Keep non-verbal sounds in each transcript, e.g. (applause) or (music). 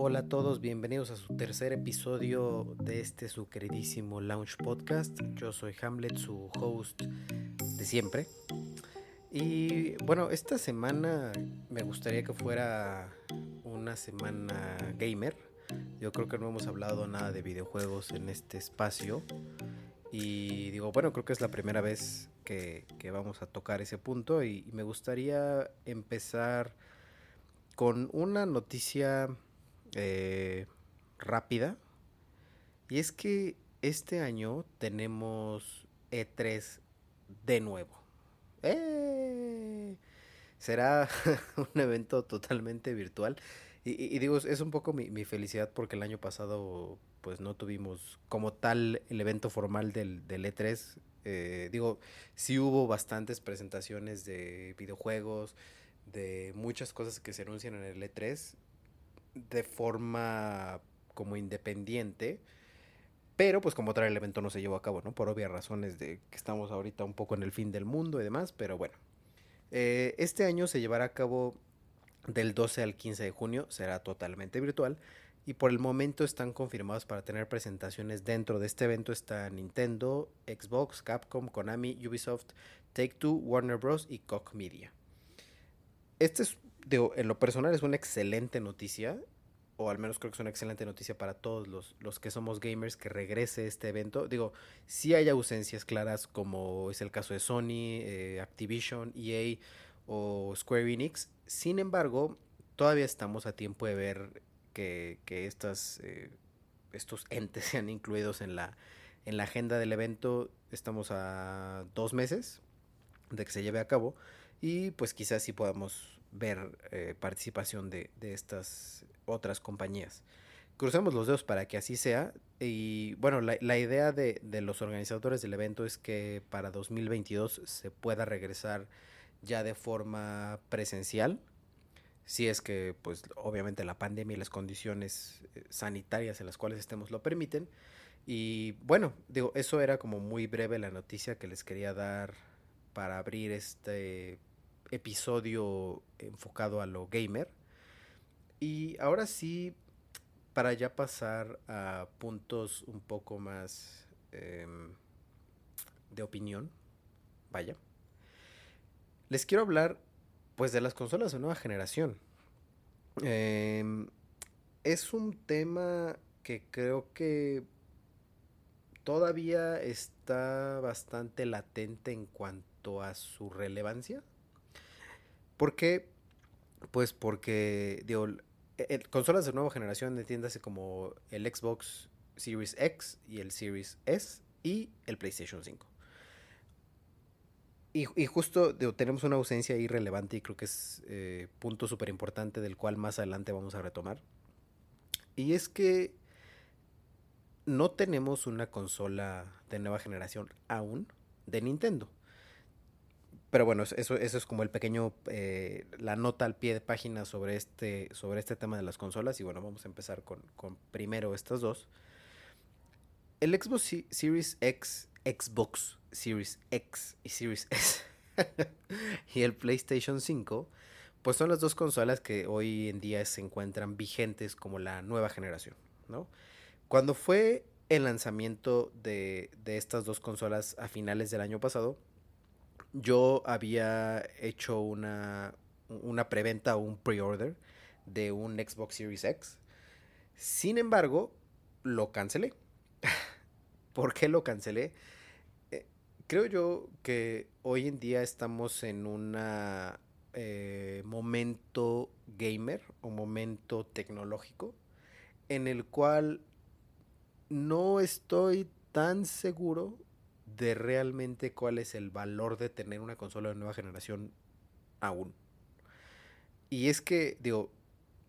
Hola a todos, bienvenidos a su tercer episodio de este su queridísimo Launch Podcast. Yo soy Hamlet, su host de siempre. Y bueno, esta semana me gustaría que fuera una semana gamer. Yo creo que no hemos hablado nada de videojuegos en este espacio. Y digo, bueno, creo que es la primera vez que, vamos a tocar ese punto. Y, me gustaría empezar con una noticia eh, rápida. Y es que este año tenemos E3 de nuevo. ¡Eh! Será (laughs) un evento totalmente virtual. Y, digo, es un poco mi, felicidad porque el año pasado pues no tuvimos como tal el evento formal del, del E3. Eh, digo, sí hubo bastantes presentaciones de videojuegos, de muchas cosas que se anuncian en el E3 de forma como independiente. Pero pues como tal el evento no se llevó a cabo, ¿no? Por obvias razones de que estamos ahorita un poco en el fin del mundo y demás, pero bueno. Eh, este año se llevará a cabo del 12 al 15 de junio, será totalmente virtual y por el momento están confirmados para tener presentaciones dentro de este evento está Nintendo, Xbox, Capcom, Konami, Ubisoft, Take-Two, Warner Bros. y Koch Media. Este es, digo, en lo personal es una excelente noticia, o al menos creo que es una excelente noticia para todos los, los que somos gamers que regrese este evento. Digo, sí hay ausencias claras como es el caso de Sony, eh, Activision, EA o Square Enix. Sin embargo, todavía estamos a tiempo de ver que, estas, eh, estos entes (laughs) sean incluidos en la, en la agenda del evento. Estamos a dos meses de que se lleve a cabo y pues quizás sí podamos ver eh, participación de, estas otras compañías. Cruzamos los dedos para que así sea y bueno, la, la idea de, de, los organizadores del evento es que para 2022 se pueda regresar ya de forma presencial si es que pues obviamente la pandemia y las condiciones eh, sanitarias en las cuales estemos lo permiten. Y bueno, digo, eso era como muy breve la noticia que les quería dar para abrir este episodio enfocado a lo gamer. Y ahora sí, para ya pasar a puntos un poco más em, de opinión, vaya, les quiero hablar pues de las consolas de nueva generación. Em, es un tema que creo que todavía está bastante latente en cuanto a su relevancia. ¿Por qué? Pues porque, digo, consolas de nueva generación, entiéndase como el Xbox Series X y el Series S y el PlayStation 5. Y, justo tenemos una ausencia ahí relevante y creo que es eh, punto súper importante del cual más adelante vamos a retomar. Y es que no tenemos una consola de nueva generación aún de Nintendo. Pero bueno, eso, eso es como el pequeño, eh, la nota al pie de página sobre este, sobre este tema de las consolas. Y bueno, vamos a empezar con, con primero estas dos. El Xbox Series X, Xbox Series X y Series S (laughs) y el PlayStation 5, pues son las dos consolas que hoy en día se encuentran vigentes como la nueva generación, ¿no? Cuando fue el lanzamiento de, de estas dos consolas a finales del año pasado, yo había hecho una, una preventa o un pre-order de un Xbox Series X. Sin embargo, lo cancelé. (laughs) ¿Por qué lo cancelé? creo yo que hoy en día estamos en un eh, momento gamer o momento tecnológico en el cual no estoy tan seguro de realmente cuál es el valor de tener una consola de nueva generación aún. Y es que, digo,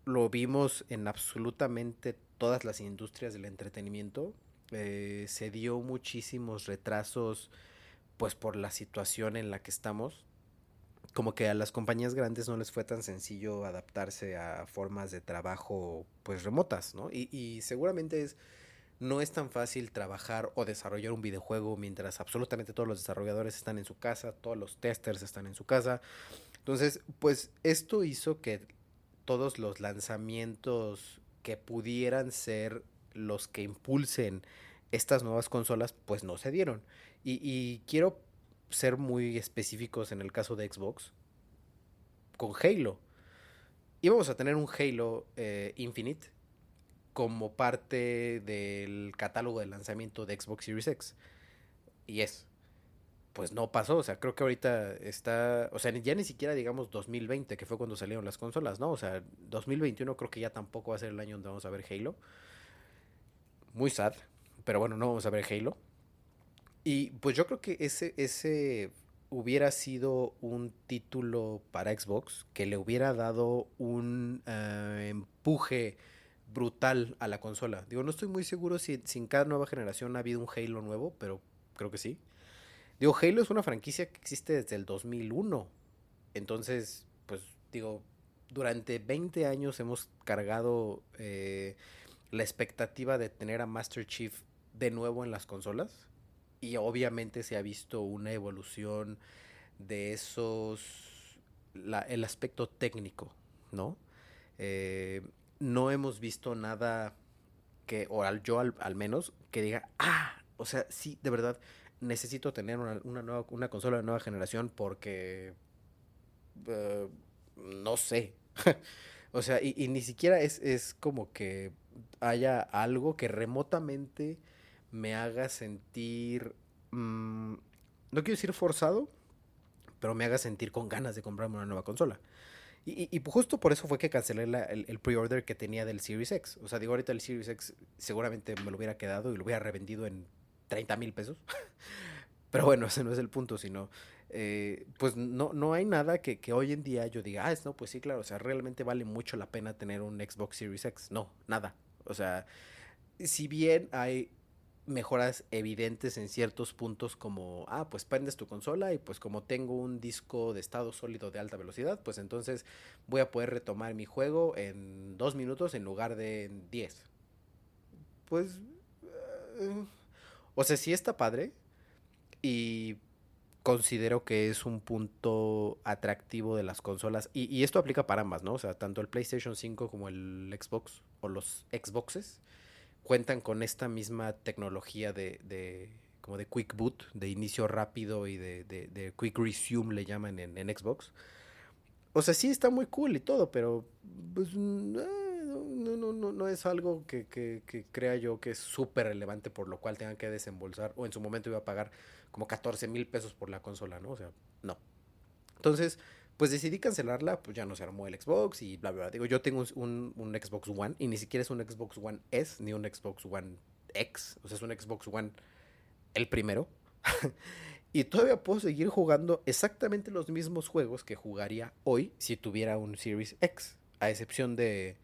lo vimos en absolutamente todas las industrias del entretenimiento. Eh, se dio muchísimos retrasos pues por la situación en la que estamos, como que a las compañías grandes no les fue tan sencillo adaptarse a formas de trabajo pues remotas, ¿no? Y, seguramente es, no es tan fácil trabajar o desarrollar un videojuego mientras absolutamente todos los desarrolladores están en su casa, todos los testers están en su casa. Entonces, pues esto hizo que todos los lanzamientos que pudieran ser los que impulsen estas nuevas consolas, pues no se dieron. Y, quiero ser muy específicos en el caso de Xbox con Halo. Íbamos a tener un Halo eh, Infinite como parte del catálogo de lanzamiento de Xbox Series X. Y es. Pues no pasó, o sea, creo que ahorita está, o sea, ya ni siquiera digamos 2020, que fue cuando salieron las consolas, ¿no? O sea, 2021 creo que ya tampoco va a ser el año donde vamos a ver Halo. Muy sad, pero bueno, no vamos a ver Halo. Y pues yo creo que ese, ese hubiera sido un título para Xbox que le hubiera dado un eh, empuje brutal a la consola. Digo, no estoy muy seguro si, en cada nueva generación ha habido un Halo nuevo, pero creo que sí. Digo, Halo es una franquicia que existe desde el 2001. Entonces, pues digo, durante 20 años hemos cargado eh, la expectativa de tener a Master Chief de nuevo en las consolas. Y obviamente se ha visto una evolución de esos, el aspecto técnico, ¿no? Eh, no hemos visto nada que, o al, yo al, menos, que diga, ah, o sea, sí, de verdad, necesito tener una, nueva, una consola de nueva generación porque, eh, no sé. (laughs) o sea, y, ni siquiera es, es como que haya algo que remotamente me haga sentir, mm, no quiero decir forzado, pero me haga sentir con ganas de comprarme una nueva consola. Y, justo por eso fue que cancelé el, pre-order que tenía del Series X. O sea, digo, ahorita el Series X seguramente me lo hubiera quedado y lo hubiera revendido en 30 mil pesos. (laughs) Pero bueno, ese no es el punto, sino, eh, pues no, no hay nada que, hoy en día yo diga, ah, no, pues sí, claro, o sea, realmente vale mucho la pena tener un Xbox Series X. No, nada. O sea, si bien hay mejoras evidentes en ciertos puntos como, ah, pues prendes tu consola y pues como tengo un disco de estado sólido de alta velocidad, pues entonces voy a poder retomar mi juego en dos minutos en lugar de en diez. Pues, eh, o sea, sí está padre y considero que es un punto atractivo de las consolas y, y esto aplica para ambas, ¿no? O sea, tanto el PlayStation 5 como el Xbox o los Xboxes cuentan con esta misma tecnología de, de como de quick boot, de inicio rápido y de, de, quick resume le llaman en, en, Xbox. O sea, sí está muy cool y todo, pero pues, no, no, no, no, es algo que, que, que crea yo que es súper relevante por lo cual tengan que desembolsar o en su momento iba a pagar como 14 mil pesos por la consola, ¿no? O sea, no. Entonces, pues decidí cancelarla, pues ya no se armó el Xbox y bla, bla, bla. Digo, yo tengo un, un, Xbox One y ni siquiera es un Xbox One S ni un Xbox One X, o sea, es un Xbox One el primero. (laughs) y todavía puedo seguir jugando exactamente los mismos juegos que jugaría hoy si tuviera un Series X, a excepción de,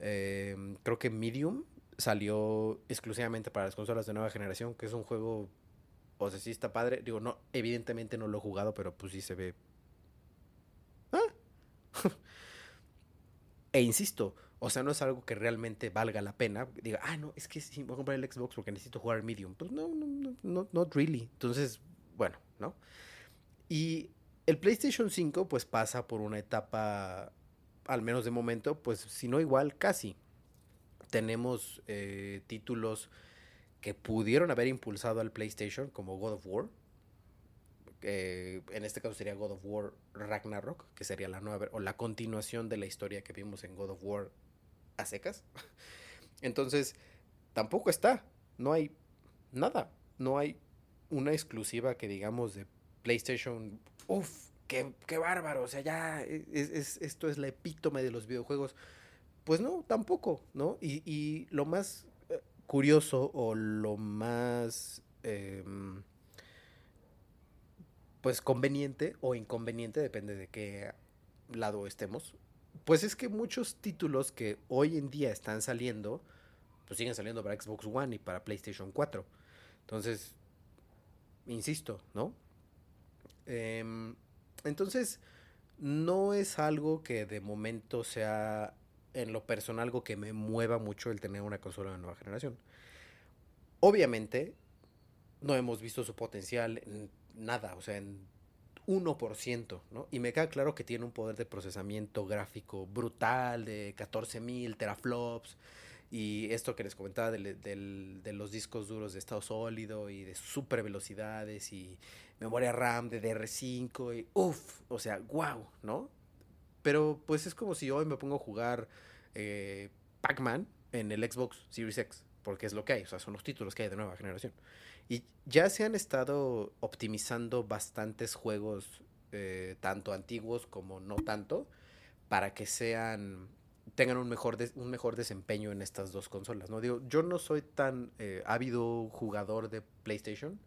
em, creo que Medium salió exclusivamente para las consolas de nueva generación, que es un juego, o sea, sí está padre. Digo, no, evidentemente no lo he jugado, pero pues sí se ve (laughs) e insisto, o sea, no es algo que realmente valga la pena. Diga, ah, no, es que sí, voy a comprar el Xbox porque necesito jugar Medium. Pues no, no, no, no, not really. Entonces, bueno, ¿no? Y el PlayStation 5, pues pasa por una etapa, al menos de momento, pues si no igual, casi. Tenemos eh, títulos que pudieron haber impulsado al PlayStation, como God of War, eh, en este caso sería God of War Ragnarok, que sería la nueva o la continuación de la historia que vimos en God of War a secas. (laughs) Entonces, tampoco está, no hay nada, no hay una exclusiva que digamos de PlayStation, uff, qué, qué, bárbaro, o sea, ya es, esto es la epítome de los videojuegos. Pues no, tampoco, ¿no? Y, lo más eh, curioso o lo más... Em, pues conveniente o inconveniente, depende de qué lado estemos, pues es que muchos títulos que hoy en día están saliendo, pues siguen saliendo para Xbox One y para PlayStation 4. Entonces, insisto, ¿no? Em, entonces, no es algo que de momento sea en lo personal algo que me mueva mucho el tener una consola de nueva generación. Obviamente, no hemos visto su potencial en nada, o sea, en 1%, ¿no? Y me queda claro que tiene un poder de procesamiento gráfico brutal de 14.000 teraflops y esto que les comentaba de, los discos duros de estado sólido y de super velocidades y memoria RAM de DR5 y uff, o sea, wow, ¿no? Pero pues es como si hoy me pongo a jugar eh, Pac-Man en el Xbox Series X, porque es lo que hay, o sea, son los títulos que hay de nueva generación. Y ya se han estado optimizando bastantes juegos, eh, tanto antiguos como no tanto, para que sean tengan un mejor, un mejor desempeño en estas dos consolas. ¿no? Digo, yo no soy tan eh, ávido jugador de PlayStation,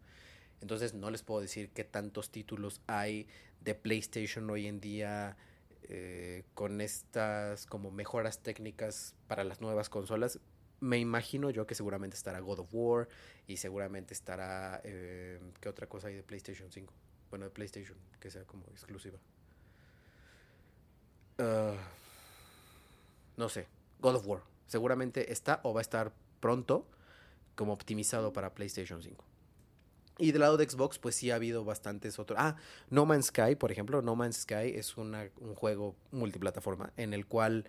entonces no les puedo decir qué tantos títulos hay de PlayStation hoy en día eh, con estas como mejoras técnicas para las nuevas consolas me imagino yo que seguramente estará God of War y seguramente estará... Eh, ¿Qué otra cosa hay de PlayStation 5? Bueno, de PlayStation, que sea como exclusiva. Ah, no sé, God of War. Seguramente está o va a estar pronto como optimizado para PlayStation 5. Y del lado de Xbox, pues sí ha habido bastantes otros. Ah, No Man's Sky, por ejemplo. No Man's Sky es un juego multiplataforma en el cual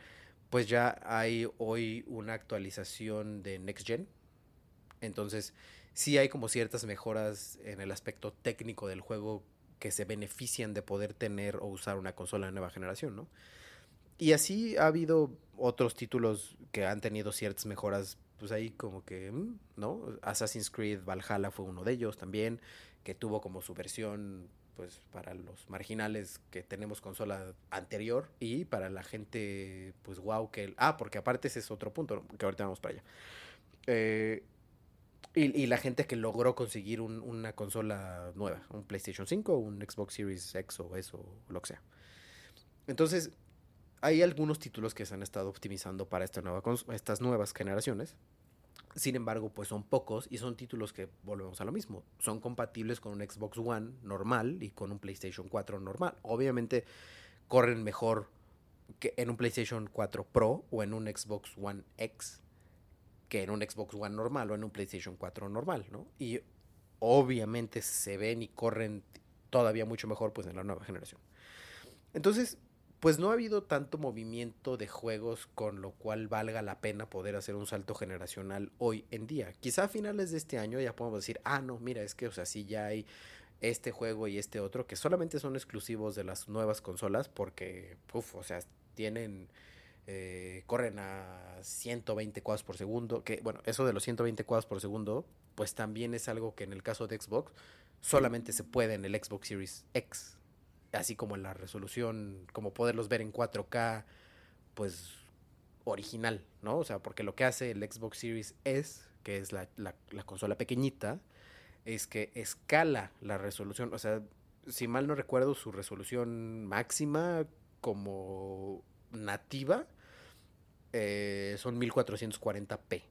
pues ya hay hoy una actualización de Next Gen. Entonces, sí hay como ciertas mejoras en el aspecto técnico del juego que se benefician de poder tener o usar una consola de nueva generación, ¿no? Y así ha habido otros títulos que han tenido ciertas mejoras, pues ahí como que, mm, ¿no? Assassin's Creed Valhalla fue uno de ellos también, que tuvo como su versión pues para los marginales que tenemos consola anterior y para la gente pues wow que ah porque aparte ese es otro punto que ahorita vamos para allá. Eh, y, la gente que logró conseguir una consola nueva un PlayStation 5 un Xbox Series X o eso lo que sea. Entonces hay algunos títulos que se han estado optimizando para esta nueva estas nuevas generaciones sin embargo, pues son pocos y son títulos que volvemos a lo mismo. Son compatibles con un Xbox One normal y con un PlayStation 4 normal. Obviamente corren mejor que en un PlayStation 4 Pro o en un Xbox One X que en un Xbox One normal o en un PlayStation 4 normal, ¿no? Y obviamente se ven y corren todavía mucho mejor pues en la nueva generación. Entonces, pues no ha habido tanto movimiento de juegos con lo cual valga la pena poder hacer un salto generacional hoy en día. Quizá a finales de este año ya podemos decir, ah, no, mira, es que, o sea, sí ya hay este juego y este otro que solamente son exclusivos de las nuevas consolas porque, uff, o sea, tienen, eh, corren a 120 cuadros por segundo, que bueno, eso de los 120 cuadros por segundo, pues también es algo que en el caso de Xbox solamente se puede en el Xbox Series X así como la resolución, como poderlos ver en 4K, pues original, ¿no? O sea, porque lo que hace el Xbox Series S, que es la, consola pequeñita, es que escala la resolución. O sea, si mal no recuerdo, su resolución máxima como nativa eh, son 1440p.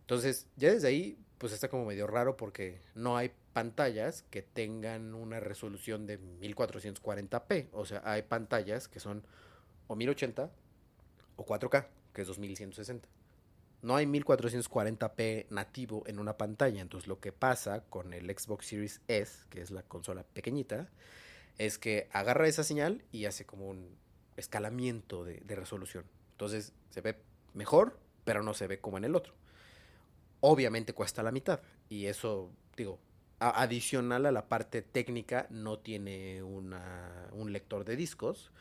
Entonces, ya desde ahí, pues está como medio raro porque no hay pantallas que tengan una resolución de 1440p. O sea, hay pantallas que son o 1080 o 4K, que es 2160. No hay 1440p nativo en una pantalla. Entonces, lo que pasa con el Xbox Series S, que es la consola pequeñita, es que agarra esa señal y hace como un escalamiento de, de resolución. Entonces, se ve mejor, pero no se ve como en el otro. Obviamente cuesta la mitad. Y eso, digo, adicional a la parte técnica, no tiene un lector de discos.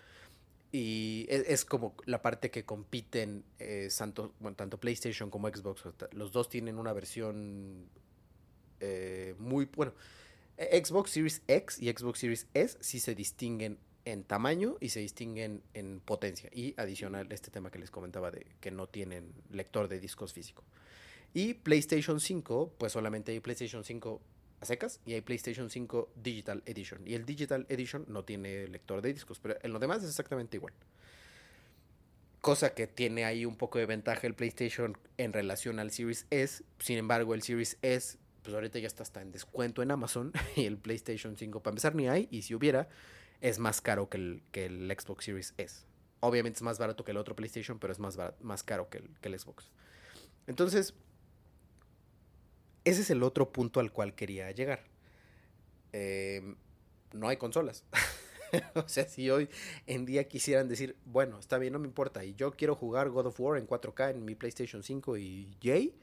Y e, es, como la parte que compiten eh, tanto, tanto, PlayStation como Xbox. Los dos tienen una versión eh, muy... Bueno, e, Xbox Series X y Xbox Series S sí se distinguen en tamaño y se distinguen en potencia. Y adicional este tema que les comentaba de que no tienen lector de discos físico. Y PlayStation 5, pues solamente hay PlayStation 5 secas y hay PlayStation 5 Digital Edition. Y el Digital Edition no tiene lector de discos, pero en lo demás es exactamente igual. Cosa que tiene ahí un poco de ventaja el PlayStation en relación al Series S. Sin embargo, el Series S, pues ahorita ya está hasta en descuento en Amazon. (laughs) Y el PlayStation 5, para empezar, ni hay. Y si hubiera, es más caro que el, que el Xbox Series S. Obviamente es más barato que el otro PlayStation, pero es más, más caro que el, que el Xbox. Entonces, ese es el otro punto al cual quería llegar. Em, no hay consolas. (laughs) o sea, si hoy en día quisieran decir, bueno, está bien, no me importa, y yo quiero jugar God of War en 4K en mi PlayStation 5 y yay,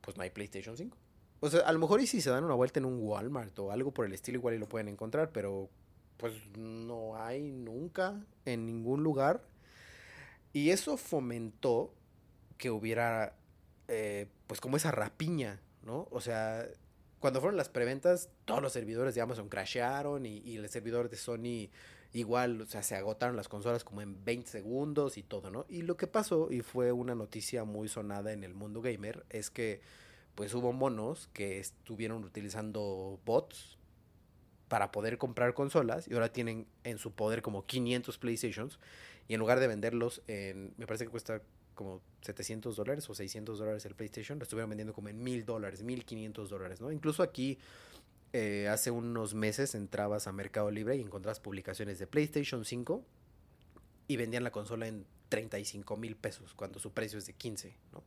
pues no hay PlayStation 5. O sea, a lo mejor y si se dan una vuelta en un Walmart o algo por el estilo, igual y lo pueden encontrar, pero pues no hay nunca en ningún lugar. Y eso fomentó que hubiera, eh, pues como esa rapiña, ¿no? O sea, cuando fueron las preventas, todos los servidores de Amazon crashearon y, y, el servidor de Sony igual, o sea, se agotaron las consolas como en 20 segundos y todo, ¿no? Y lo que pasó, y fue una noticia muy sonada en el mundo gamer, es que pues hubo monos que estuvieron utilizando bots para poder comprar consolas y ahora tienen en su poder como 500 PlayStations y en lugar de venderlos en, me parece que cuesta como 700 dólares o 600 dólares el PlayStation, lo estuvieron vendiendo como en 1000 dólares, 1500 dólares, ¿no? Incluso aquí eh, hace unos meses entrabas a Mercado Libre y encontrabas publicaciones de PlayStation 5 y vendían la consola en 35 mil pesos cuando su precio es de 15, ¿no?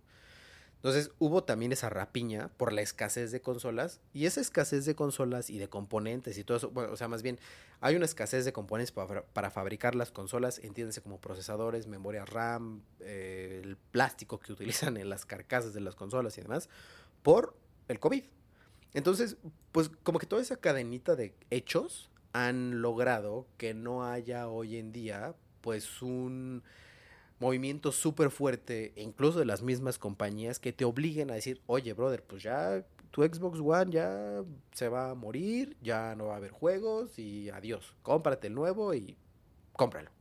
Entonces hubo también esa rapiña por la escasez de consolas y esa escasez de consolas y de componentes y todo eso, bueno, o sea, más bien hay una escasez de componentes para, para fabricar las consolas, entiéndase como procesadores, memoria RAM, eh, el plástico que (laughs) utilizan en las carcasas de las consolas y demás, por el COVID. Entonces, pues como que toda esa cadenita de hechos han logrado que no haya hoy en día pues un movimiento súper fuerte, incluso de las mismas compañías, que te obliguen a decir, oye, brother, pues ya tu Xbox One ya se va a morir, ya no va a haber juegos y adiós, cómprate el nuevo y cómpralo.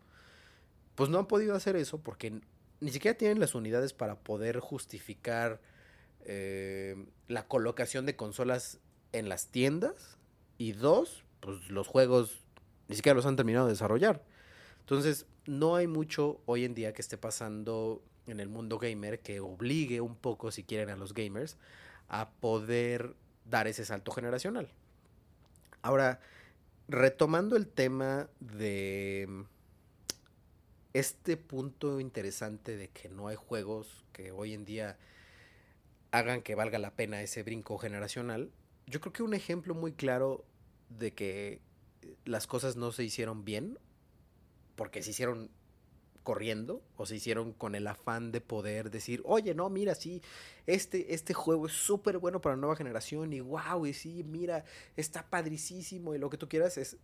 Pues no han podido hacer eso porque ni siquiera tienen las unidades para poder justificar eh, la colocación de consolas en las tiendas. Y dos, pues los juegos ni siquiera los han terminado de desarrollar. Entonces, no hay mucho hoy en día que esté pasando en el mundo gamer que obligue un poco, si quieren, a los gamers a poder dar ese salto generacional. Ahora, retomando el tema de este punto interesante de que no hay juegos que hoy en día hagan que valga la pena ese brinco generacional, yo creo que un ejemplo muy claro de que las cosas no se hicieron bien porque se hicieron corriendo o se hicieron con el afán de poder decir, oye, no, mira, sí, este, este juego es súper bueno para la nueva generación y wow, y sí, mira, está padricísimo y lo que tú quieras es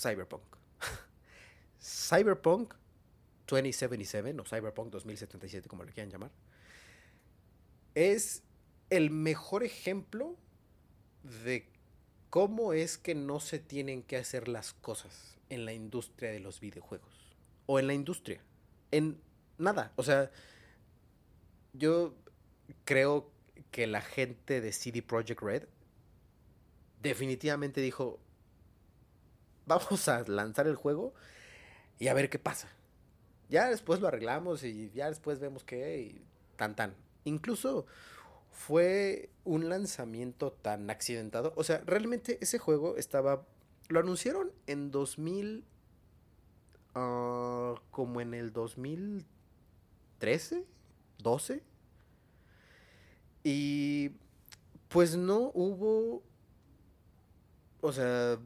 Cyberpunk. (laughs) Cyberpunk 2077 o Cyberpunk 2077, como le quieran llamar, es el mejor ejemplo de cómo es que no se tienen que hacer las cosas en la industria de los videojuegos. O en la industria. En nada. O sea, yo creo que la gente de CD Projekt Red definitivamente dijo, vamos a lanzar el juego y a ver qué pasa. Ya después lo arreglamos y ya después vemos qué y tan tan. Incluso fue un lanzamiento tan accidentado. O sea, realmente ese juego estaba lo anunciaron en 2000. Uh, como en el 2013, 12. Y pues no hubo. O sea,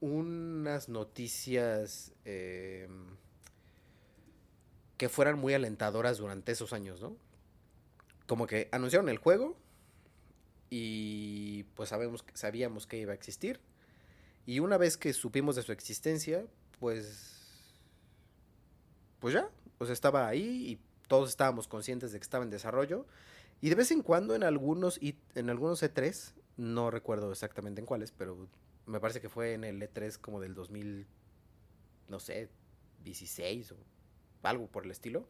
unas noticias eh, que fueran muy alentadoras durante esos años, ¿no? Como que anunciaron el juego y pues sabemos, sabíamos que iba a existir y una vez que supimos de su existencia, pues. Pues ya. O sea, estaba ahí y todos estábamos conscientes de que estaba en desarrollo. Y de vez en cuando en algunos, en algunos E3, no recuerdo exactamente en cuáles, pero me parece que fue en el E3 como del 2000, no sé, 16 o algo por el estilo.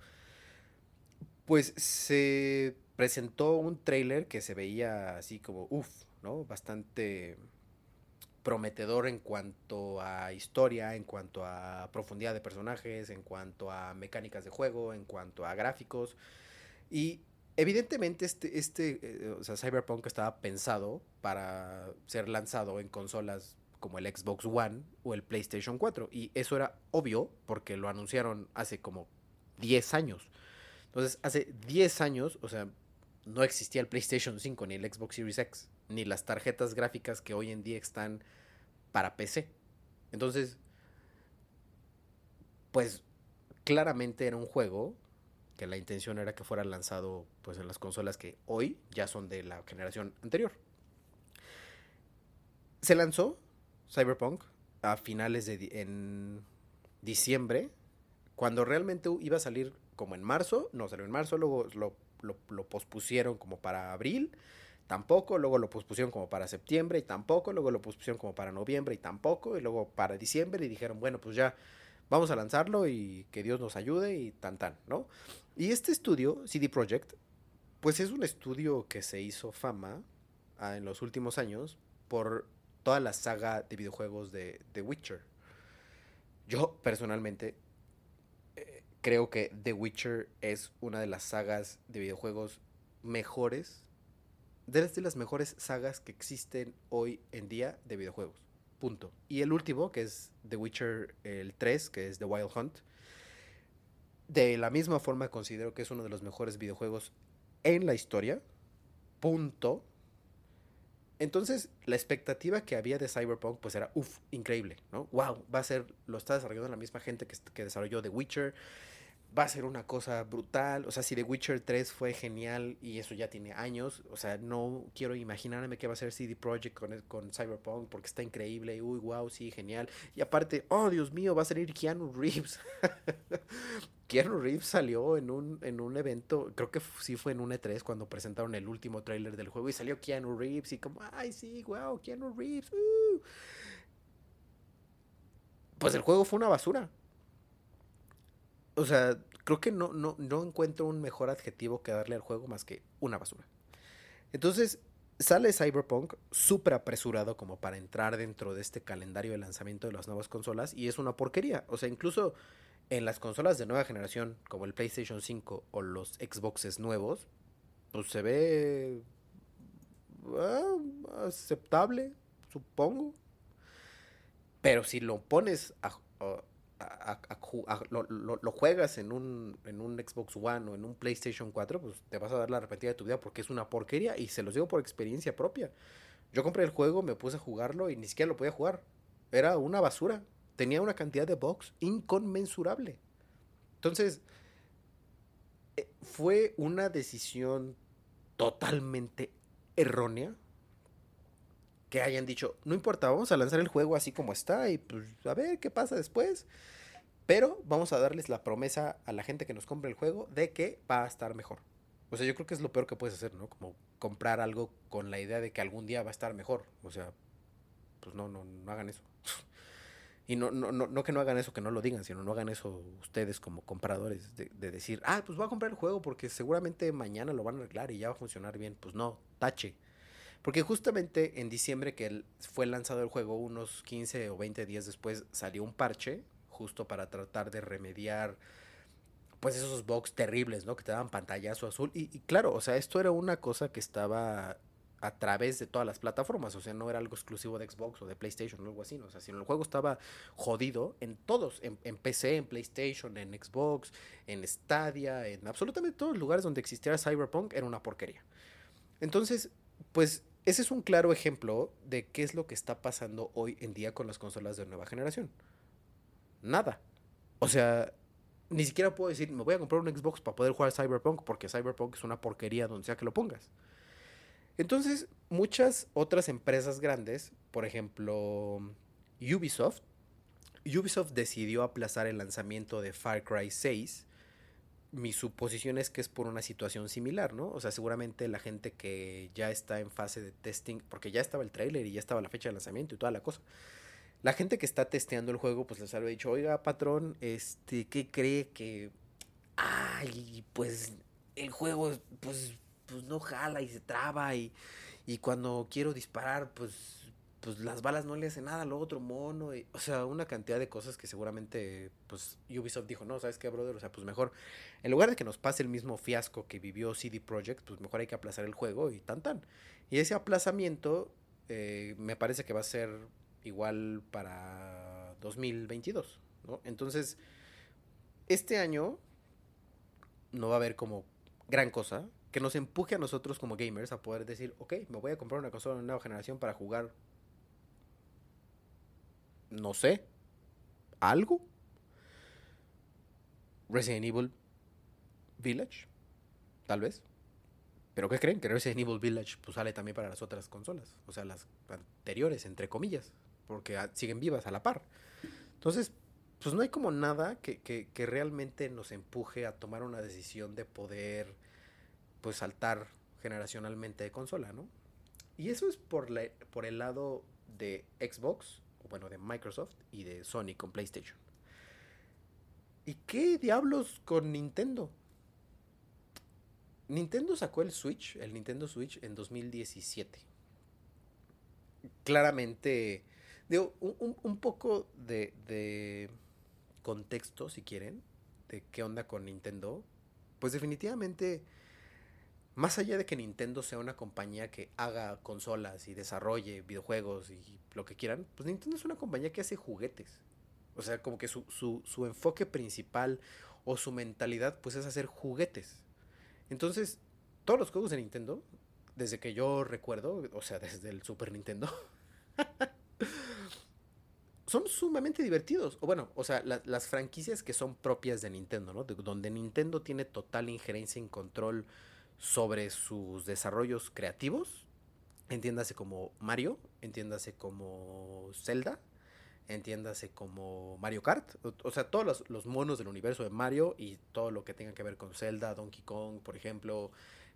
Pues se presentó un trailer que se veía así como, uff, ¿no? Bastante prometedor en cuanto a historia, en cuanto a profundidad de personajes, en cuanto a mecánicas de juego, en cuanto a gráficos. Y evidentemente este, este eh, o sea, Cyberpunk estaba pensado para ser lanzado en consolas como el Xbox One o el PlayStation 4. Y eso era obvio porque lo anunciaron hace como 10 años. Entonces, hace 10 años, o sea, no existía el PlayStation 5 ni el Xbox Series X ni las tarjetas gráficas que hoy en día están para PC. Entonces, pues claramente era un juego que la intención era que fuera lanzado pues en las consolas que hoy ya son de la generación anterior. Se lanzó Cyberpunk a finales de en diciembre, cuando realmente iba a salir como en marzo, no salió en marzo, luego lo, lo pospusieron como para abril, tampoco, luego lo pospusieron como para septiembre y tampoco, luego lo pospusieron como para noviembre y tampoco, y luego para diciembre y dijeron, bueno, pues ya vamos a lanzarlo y que Dios nos ayude y tan tan, ¿no? Y este estudio, CD Projekt, pues es un estudio que se hizo fama ah, en los últimos años por toda la saga de videojuegos de The Witcher. Yo personalmente creo que The Witcher es una de las sagas de videojuegos mejores, de las mejores sagas que existen hoy en día de videojuegos. Punto. Y el último, que es The Witcher el 3, que es The Wild Hunt. De la misma forma considero que es uno de los mejores videojuegos en la historia. Punto. Entonces, la expectativa que había de Cyberpunk, pues era, uff, increíble, ¿no? Wow, va a ser, lo está desarrollando la misma gente que, que desarrolló The Witcher va a ser una cosa brutal. O sea, si The Witcher 3 fue genial y eso ya tiene años, o sea, no quiero imaginarme qué va a ser CD Projekt con, con Cyberpunk porque está increíble. Uy, wow, sí, genial. Y aparte, oh, Dios mío, va a salir Keanu Reeves. (laughs) Keanu Reeves salió en un, en un evento, creo que sí fue en un E3 cuando presentaron el último tráiler del juego y salió Keanu Reeves y como, ay, sí, wow, Keanu Reeves. Uh". Pues el juego fue una basura o sea, creo que no, no, no encuentro un mejor adjetivo que darle al juego más que una basura. Entonces, sale Cyberpunk súper apresurado como para entrar dentro de este calendario de lanzamiento de las nuevas consolas y es una porquería. O sea, incluso en las consolas de nueva generación, como el PlayStation 5 o los Xboxes nuevos, pues se ve ah, aceptable, supongo. Pero si lo pones a, lo, juegas en un, en un Xbox One o en un PlayStation 4, pues te vas a dar la repetida de tu vida porque es una porquería y se los digo por experiencia propia. Yo compré el juego, me puse a jugarlo y ni siquiera lo podía jugar. Era una basura. Tenía una cantidad de bugs inconmensurable. Entonces, eh, fue una decisión totalmente errónea que hayan dicho, no importa, vamos a lanzar el juego así como está y pues a ver qué pasa después. Pero vamos a darles la promesa a la gente que nos compre el juego de que va a estar mejor. O sea, yo creo que es lo peor que puedes hacer, ¿no? Como comprar algo con la idea de que algún día va a estar mejor. O sea, pues no, no, no hagan eso. (laughs) y no, no, no, no que no hagan eso, que no lo digan, sino no hagan eso ustedes como compradores, de, de decir, ah, pues voy a comprar el juego porque seguramente mañana lo van a arreglar y ya va a funcionar bien. Pues no, tache. Porque justamente en diciembre que fue lanzado el juego, unos 15 o 20 días después, salió un parche justo para tratar de remediar pues esos bugs terribles, ¿no? Que te daban pantallazo azul. Y, claro, o sea, esto era una cosa que estaba a través de todas las plataformas, o sea, no era algo exclusivo de Xbox o de PlayStation o algo así, ¿no? o sea, sino el juego estaba jodido en todos, en, en, PC, en PlayStation, en Xbox, en Stadia, en absolutamente todos los lugares donde existiera Cyberpunk era una porquería. Entonces, pues ese es un claro ejemplo de qué es lo que está pasando hoy en día con las consolas de nueva generación. Nada. O sea, ni siquiera puedo decir, me voy a comprar un Xbox para poder jugar Cyberpunk, porque Cyberpunk es una porquería donde sea que lo pongas. Entonces, muchas otras empresas grandes, por ejemplo, Ubisoft, Ubisoft decidió aplazar el lanzamiento de Far Cry 6 mi suposición es que es por una situación similar, ¿no? O sea, seguramente la gente que ya está en fase de testing, porque ya estaba el trailer y ya estaba la fecha de lanzamiento y toda la cosa. La gente que está testeando el juego, pues les había dicho, oiga, patrón, este, ¿qué cree que... Ay, pues el juego, pues, pues no jala y se traba y, y cuando quiero disparar, pues pues las balas no le hacen nada al otro mono. O sea, una cantidad de cosas que seguramente, pues Ubisoft dijo, no, ¿sabes qué, brother? O sea, pues mejor, en lugar de que nos pase el mismo fiasco que vivió CD Projekt, pues mejor hay que aplazar el juego y tan tan. Y ese aplazamiento eh, me parece que va a ser igual para 2022, ¿no? Entonces, este año no va a haber como gran cosa que nos empuje a nosotros como gamers a poder decir, ok, me voy a comprar una consola de nueva generación para jugar no sé, algo. Resident Evil Village, tal vez. Pero ¿qué creen? Que Resident Evil Village pues, sale también para las otras consolas, o sea, las anteriores, entre comillas, porque siguen vivas a la par. Entonces, pues no hay como nada que, que, realmente nos empuje a tomar una decisión de poder pues saltar generacionalmente de consola, ¿no? Y eso es por, la, por el lado de Xbox, bueno, de Microsoft y de Sony con PlayStation. ¿Y qué diablos con Nintendo? Nintendo sacó el Switch, el Nintendo Switch, en 2017. Claramente, digo, un, un poco de, de contexto, si quieren, de qué onda con Nintendo, pues definitivamente, más allá de que Nintendo sea una compañía que haga consolas y desarrolle videojuegos y lo que quieran, pues Nintendo es una compañía que hace juguetes. O sea, como que su, su, su enfoque principal o su mentalidad, pues es hacer juguetes. Entonces, todos los juegos de Nintendo, desde que yo recuerdo, o sea, desde el Super Nintendo, (laughs) son sumamente divertidos. O bueno, o sea, las franquicias que son propias de Nintendo, ¿no? donde Nintendo tiene total injerencia y control sobre sus desarrollos creativos. Entiéndase como Mario, entiéndase como Zelda, entiéndase como Mario Kart. O, sea, todos los, los, monos del universo de Mario y todo lo que tenga que ver con Zelda, Donkey Kong, por ejemplo,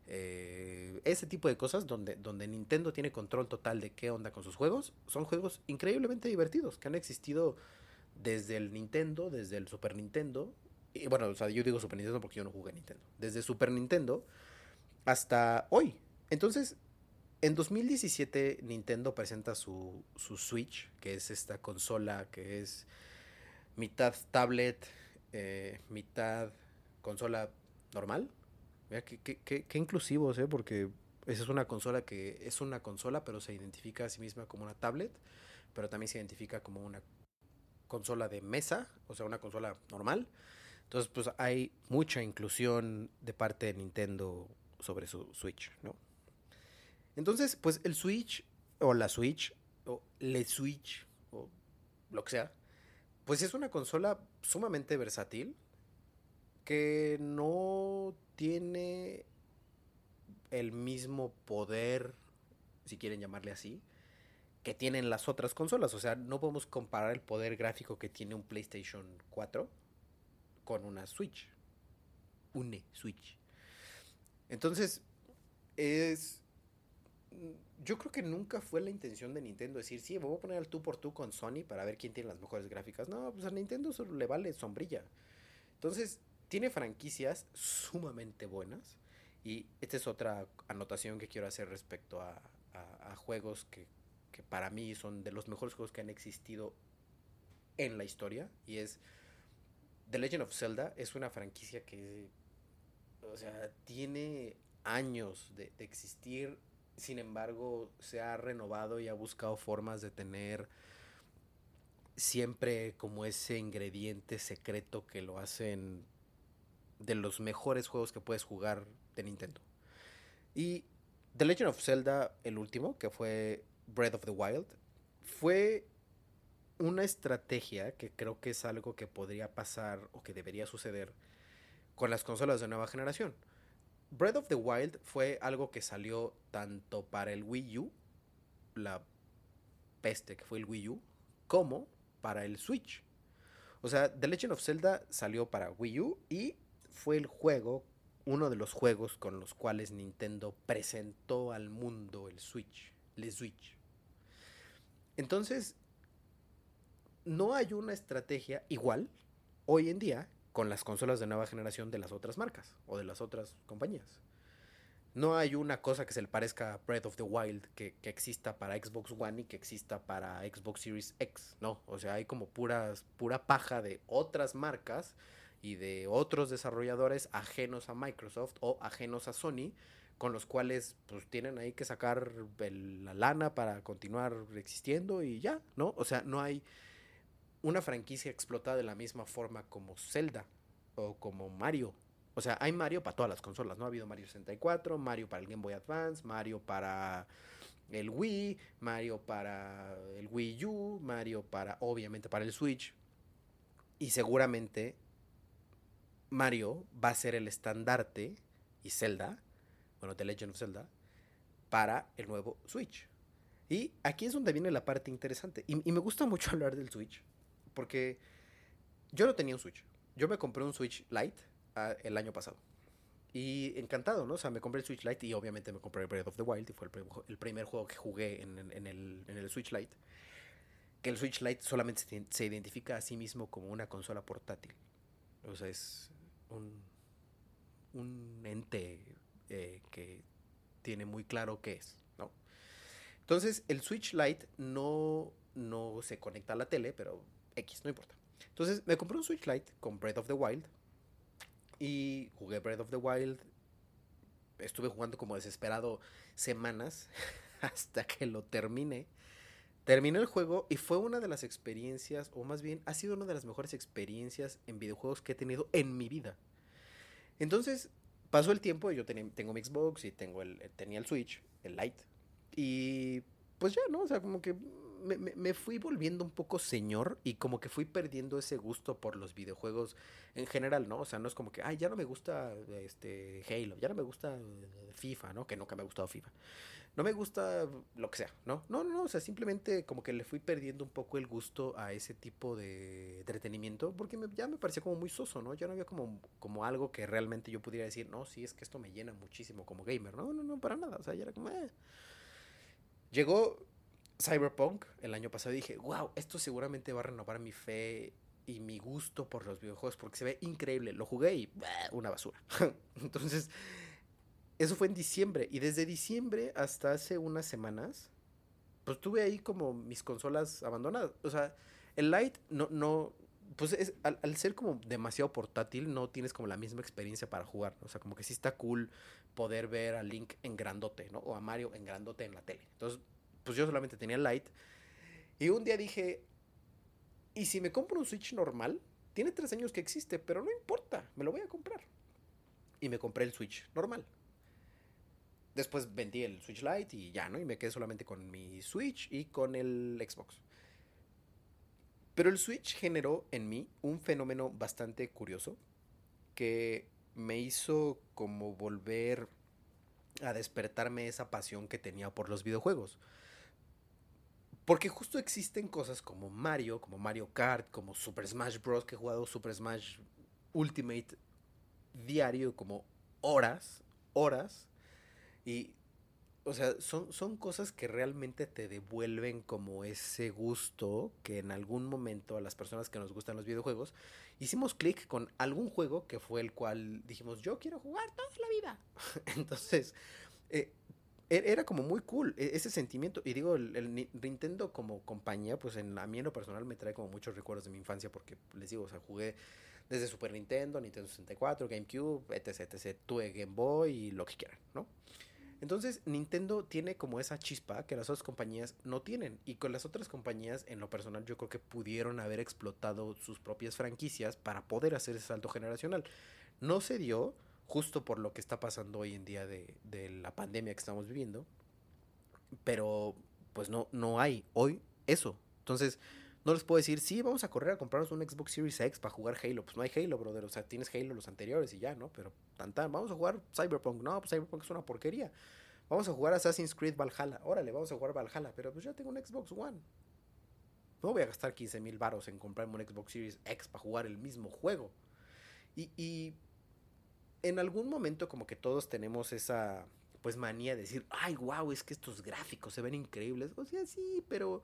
eh, ese tipo de cosas donde, donde Nintendo tiene control total de qué onda con sus juegos, son juegos increíblemente divertidos que han existido desde el Nintendo, desde el Super Nintendo. Y bueno, o sea, yo digo Super Nintendo porque yo no jugué Nintendo. Desde Super Nintendo hasta hoy. Entonces, en 2017 Nintendo presenta su, su Switch, que es esta consola que es mitad tablet, eh, mitad consola normal, qué, qué, qué, inclusivos, ¿eh? Porque esa es una consola que es una consola, pero se identifica a sí misma como una tablet, pero también se identifica como una consola de mesa, o sea, una consola normal. Entonces, pues hay mucha inclusión de parte de Nintendo sobre su Switch, ¿no? Entonces, pues el Switch, o la Switch, o le Switch, o lo que sea, pues es una consola sumamente versátil que no tiene el mismo poder, si quieren llamarle así, que tienen las otras consolas. O sea, no podemos comparar el poder gráfico que tiene un PlayStation 4 con una Switch. Une Switch. Entonces, es... Yo creo que nunca fue la intención de Nintendo decir, sí, voy a poner al tú por tú con Sony para ver quién tiene las mejores gráficas. No, pues a Nintendo le vale sombrilla. Entonces, tiene franquicias sumamente buenas. Y esta es otra anotación que quiero hacer respecto a, juegos que, para mí son de los mejores juegos que han existido en la historia. Y es The Legend of Zelda. Es una franquicia que, o sea, tiene años de, existir. Sin embargo, se ha renovado y ha buscado formas de tener siempre como ese ingrediente secreto que lo hacen de los mejores juegos que puedes jugar de Nintendo. Y The Legend of Zelda, el último, que fue Breath of the Wild, fue una estrategia que creo que es algo que podría pasar o que debería suceder con las consolas de nueva generación. Breath of the Wild fue algo que salió tanto para el Wii U, la peste que fue el Wii U, como para el Switch. O sea, The Legend of Zelda salió para Wii U y fue el juego, uno de los juegos con los cuales Nintendo presentó al mundo el Switch, el Switch. Entonces, no hay una estrategia igual hoy en día con las consolas de nueva generación de las otras marcas o de las otras compañías. No hay una cosa que se le parezca a Breath of the Wild que, que, exista para Xbox One y que exista para Xbox Series X. No, o sea, hay como puras, pura paja de otras marcas y de otros desarrolladores ajenos a Microsoft o ajenos a Sony, con los cuales pues tienen ahí que sacar la lana para continuar existiendo y ya, ¿no? O sea, no hay una franquicia explotada de la misma forma como Zelda o como Mario. O sea, hay Mario para todas las consolas, ¿no? Ha habido Mario 64, Mario para el Game Boy Advance, Mario para el Wii, Mario para el Wii U, Mario para, obviamente, para el Switch. Y seguramente Mario va a ser el estandarte y Zelda, bueno, The Legend of Zelda, para el nuevo Switch. Y aquí es donde viene la parte interesante. Y, me gusta mucho (laughs) hablar del Switch, porque yo no tenía un Switch. Yo me compré un Switch Lite ah, el año pasado. Y encantado, ¿no? O sea, me compré el Switch Lite y obviamente me compré Breath of the Wild y fue el, primer juego que jugué en, el, en, el, Switch Lite. Que el Switch Lite solamente se, identifica a sí mismo como una consola portátil. O sea, es un, un ente eh, que tiene muy claro qué es, ¿no? Entonces, el Switch Lite no, no se conecta a la tele, pero X, no importa. Entonces, me compré un Switch Lite con Breath of the Wild y jugué Breath of the Wild. Estuve jugando como desesperado semanas (laughs) hasta que lo terminé. Terminé el juego y fue una de las experiencias, o más bien ha sido una de las mejores experiencias en videojuegos que he tenido en mi vida. Entonces, pasó el tiempo y yo tengo mi Xbox y tengo el, tenía el Switch, el Lite. Y pues ya, ¿no? O sea, como que me, fui volviendo un poco señor y como que fui perdiendo ese gusto por los videojuegos en general, ¿no? O sea, no es como que, ay, ya no me gusta este Halo, ya no me gusta FIFA, ¿no? Que nunca me ha gustado FIFA. No me gusta lo que sea, ¿no? No, no, o sea, simplemente como que le fui perdiendo un poco el gusto a ese tipo de entretenimiento porque ya me parecía como muy soso, ¿no? Ya no había como, como algo que realmente yo pudiera decir, no, sí, es que esto me llena muchísimo como gamer, no, no, no, para nada, o sea, ya era como, eh. Llegó Cyberpunk el año pasado dije, wow, esto seguramente va a renovar mi fe y mi gusto por los videojuegos porque se ve increíble. Lo jugué y una basura. (laughs) Entonces, eso fue en diciembre y desde diciembre hasta hace unas semanas, pues tuve ahí como mis consolas abandonadas. O sea, el Lite no, no, pues es, al, al, ser como demasiado portátil, no tienes como la misma experiencia para jugar. O sea, como que sí está cool poder ver a Link en grandote, ¿no? O a Mario en grandote en la tele. Entonces, pues yo solamente tenía el Lite. Y un día dije, ¿y si me compro un Switch normal? Tiene tres años que existe, pero no importa, me lo voy a comprar. Y me compré el Switch normal. Después vendí el Switch Lite y ya, ¿no? Y me quedé solamente con mi Switch y con el Xbox. Pero el Switch generó en mí un fenómeno bastante curioso que me hizo como volver a despertarme esa pasión que tenía por los videojuegos. Porque justo existen cosas como Mario, como Mario Kart, como Super Smash Bros. que he jugado Super Smash Ultimate diario como horas, horas. Y, o sea, son, son cosas que realmente te devuelven como ese gusto que en algún momento a las personas que nos gustan los videojuegos hicimos clic con algún juego que fue el cual dijimos, yo quiero jugar toda la vida. (laughs) Entonces, eh, era como muy cool e-, ese sentimiento. Y digo, el, Nintendo como compañía, pues en, a mí en lo personal me trae como muchos recuerdos de mi infancia porque les digo, o sea, jugué desde Super Nintendo, Nintendo 64, GameCube, etc, etc. Tuve Game Boy y lo que quieran, ¿no? Entonces, Nintendo tiene como esa chispa que las otras compañías no tienen. Y con las otras compañías, en lo personal, yo creo que pudieron haber explotado sus propias franquicias para poder hacer ese salto generacional. No se dio justo por lo que está pasando hoy en día de, la pandemia que estamos viviendo. Pero pues no, no hay hoy eso. Entonces, no les puedo decir, sí, vamos a correr a comprarnos un Xbox Series X para jugar Halo. Pues no hay Halo, brother. O sea, tienes Halo los anteriores y ya, ¿no? Pero tan tan, vamos a jugar Cyberpunk. No, pues Cyberpunk es una porquería. Vamos a jugar Assassin's Creed Valhalla. Órale, vamos a jugar Valhalla. Pero pues ya tengo un Xbox One. No voy a gastar 15 mil baros en comprarme un Xbox Series X para jugar el mismo juego. Y, y en algún momento como que todos tenemos esa pues manía de decir, ay, wow, es que estos gráficos se ven increíbles. O sea, sí, pero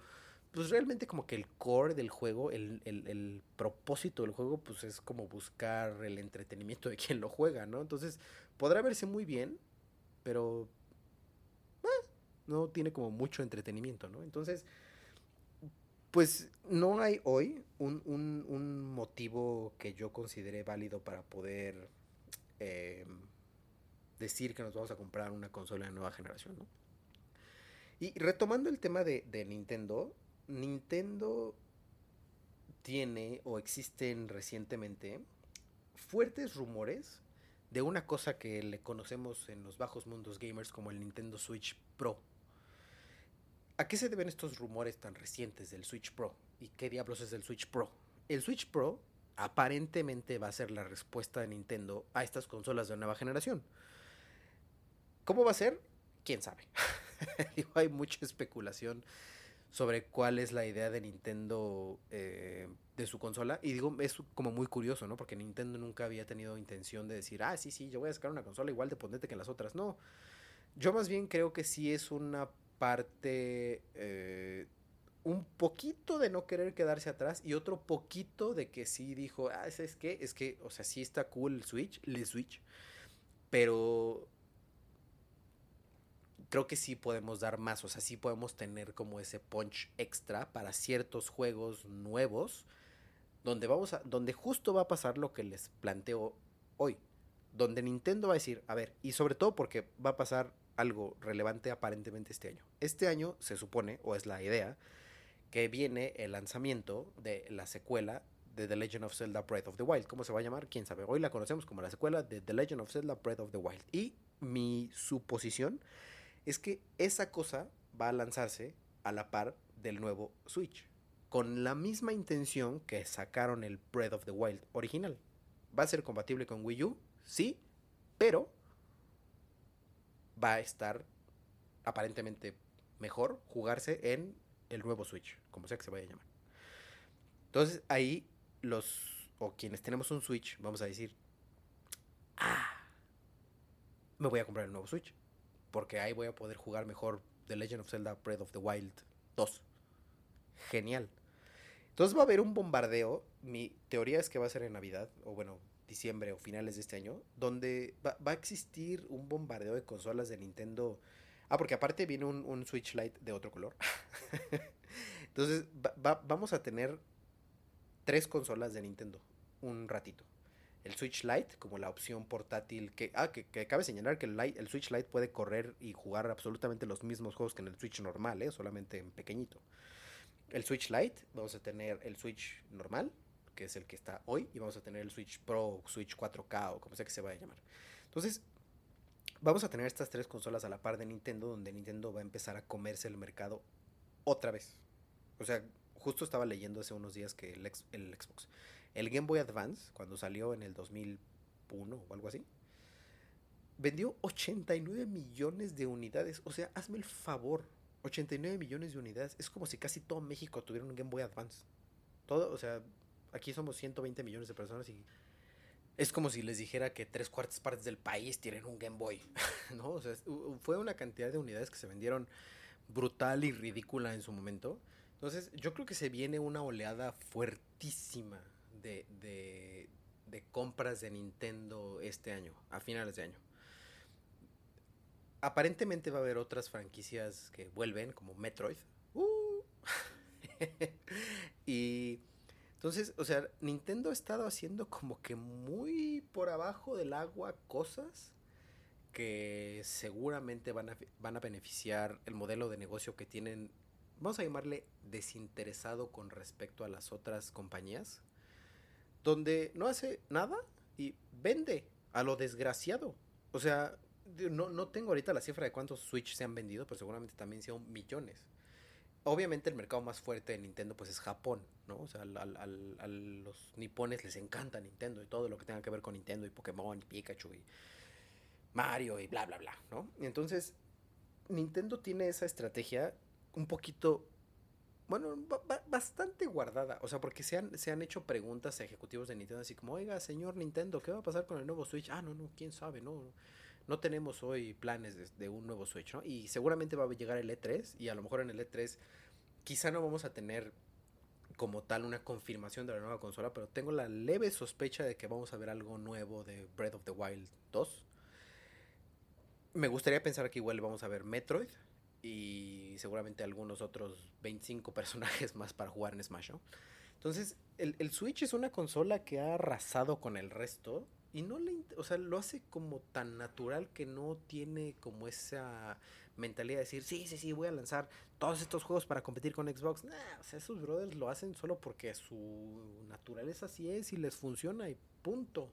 pues realmente como que el core del juego, el, el, propósito del juego, pues es como buscar el entretenimiento de quien lo juega, ¿no? Entonces, podrá verse muy bien, pero eh, no tiene como mucho entretenimiento, ¿no? Entonces, pues no hay hoy un, un, un motivo que yo considere válido para poder eh, decir que nos vamos a comprar una consola de nueva generación, ¿no? Y retomando el tema de, Nintendo, Nintendo tiene o existen recientemente fuertes rumores de una cosa que le conocemos en los bajos mundos gamers como el Nintendo Switch Pro. ¿A qué se deben estos rumores tan recientes del Switch Pro? ¿Y qué diablos es el Switch Pro? El Switch Pro aparentemente va a ser la respuesta de Nintendo a estas consolas de nueva generación. ¿Cómo va a ser? ¿Quién sabe? (laughs) hay mucha especulación sobre cuál es la idea de Nintendo eh, de su consola. Y digo, es como muy curioso, ¿no? Porque Nintendo nunca había tenido intención de decir, ah, sí, sí, yo voy a sacar una consola igual de potente que las otras. No. Yo más bien creo que sí es una parte eh, un poquito de no querer quedarse atrás y otro poquito de que sí dijo, ah, es que, es que, o sea, sí está cool el Switch, el Switch, pero creo que sí podemos dar más, o sea, sí podemos tener como ese punch extra para ciertos juegos nuevos, donde vamos a, donde justo va a pasar lo que les planteo hoy, donde Nintendo va a decir, a ver, y sobre todo porque va a pasar algo relevante aparentemente este año. Este año se supone, o es la idea, que viene el lanzamiento de la secuela de The Legend of Zelda Breath of the Wild. ¿Cómo se va a llamar? ¿Quién sabe? Hoy la conocemos como la secuela de The Legend of Zelda Breath of the Wild. Y mi suposición es que esa cosa va a lanzarse a la par del nuevo Switch. Con la misma intención que sacaron el Breath of the Wild original. ¿Va a ser compatible con Wii U? Sí, pero va a estar aparentemente mejor jugarse en el nuevo Switch, como sea que se vaya a llamar. Entonces ahí los, o quienes tenemos un Switch, vamos a decir, ah, me voy a comprar el nuevo Switch, porque ahí voy a poder jugar mejor The Legend of Zelda Breath of the Wild 2. Genial. Entonces va a haber un bombardeo, mi teoría es que va a ser en Navidad, o bueno, diciembre o finales de este año, donde va, va a existir un bombardeo de consolas de Nintendo Ah, porque aparte viene un, Switch Lite de otro color. (laughs) Entonces, vamos a tener tres consolas de Nintendo un ratito. El Switch Lite como la opción portátil que... Ah, que, cabe señalar que el, el, Switch Lite puede correr y jugar absolutamente los mismos juegos que en el Switch normal, ¿eh? solamente en pequeñito. El Switch Lite, vamos a tener el Switch normal, que es el que está hoy, y vamos a tener el Switch Pro, Switch 4K o como sea que se vaya a llamar. Entonces, vamos a tener estas tres consolas a la par de Nintendo, donde Nintendo va a empezar a comerse el mercado otra vez. O sea, justo estaba leyendo hace unos días que el, Xbox, el Game Boy Advance, cuando salió en el 2001 o algo así, vendió 89 millones de unidades. O sea, hazme el favor, 89 millones de unidades. Es como si casi todo México tuviera un Game Boy Advance. Todo, o sea, aquí somos 120 millones de personas y es como si les dijera que tres cuartas partes del país tienen un Game Boy, (laughs) ¿no? O sea, fue una cantidad de unidades que se vendieron brutal y ridícula en su momento. Entonces, yo creo que se viene una oleada fuertísima de, compras de Nintendo este año, a finales de año. Aparentemente va a haber otras franquicias que vuelven, como Metroid. Uh. (laughs) y entonces, o sea, Nintendo ha estado haciendo como que muy por abajo del agua cosas que seguramente van a, van a beneficiar el modelo de negocio que tienen, vamos a llamarle desinteresado con respecto a las otras compañías, donde no hace nada y vende a lo desgraciado. O sea, no, no tengo ahorita la cifra de cuántos Switch se han vendido, pero seguramente también son millones obviamente el mercado más fuerte de Nintendo pues es Japón, ¿no? O sea, a los nipones les encanta Nintendo y todo lo que tenga que ver con Nintendo y Pokémon y Pikachu y Mario y bla, bla, bla, ¿no? Y entonces, Nintendo tiene esa estrategia un poquito, bueno, bastante guardada, o sea, porque se han, se han hecho preguntas a ejecutivos de Nintendo así como, oiga, señor Nintendo, ¿qué va a pasar con el nuevo Switch? Ah, no, no, quién sabe, no no tenemos hoy planes de, un nuevo Switch, ¿no? Y seguramente va a llegar el E3 y a lo mejor en el E3 quizá no vamos a tener como tal una confirmación de la nueva consola, pero tengo la leve sospecha de que vamos a ver algo nuevo de Breath of the Wild 2. Me gustaría pensar que igual vamos a ver Metroid y seguramente algunos otros 25 (laughs) personajes más para jugar en Smash, ¿no? Entonces, el Switch es una consola que ha arrasado con el resto y no le, o sea, lo hace como tan natural que no tiene como esa mentalidad de decir, sí, sí, sí, voy a lanzar todos estos juegos para competir con Xbox. Nah, o sea, esos brothers lo hacen solo porque su naturaleza así es y les funciona y punto.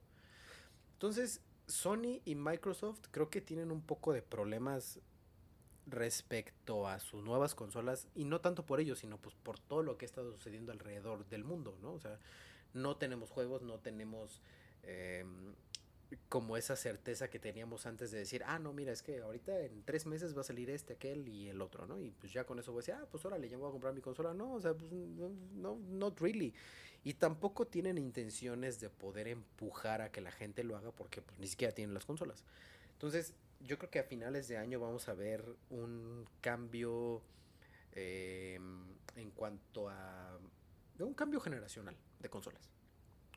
Entonces, Sony y Microsoft creo que tienen un poco de problemas respecto a sus nuevas consolas y no tanto por ello, sino pues por todo lo que estado sucediendo alrededor del mundo, ¿no? O sea, no tenemos juegos, no tenemos eh, como esa certeza que teníamos antes de decir, ah, no, mira, es que ahorita en tres meses va a salir este, aquel y el otro, ¿no? Y pues ya con eso voy a decir, ah, pues órale, ya voy a comprar mi consola. No, o sea, pues no, no, not really. Y tampoco tienen intenciones de poder empujar a que la gente lo haga porque pues, ni siquiera tienen las consolas. Entonces, yo creo que a finales de año vamos a ver un cambio eh, en cuanto a... un cambio generacional de consolas.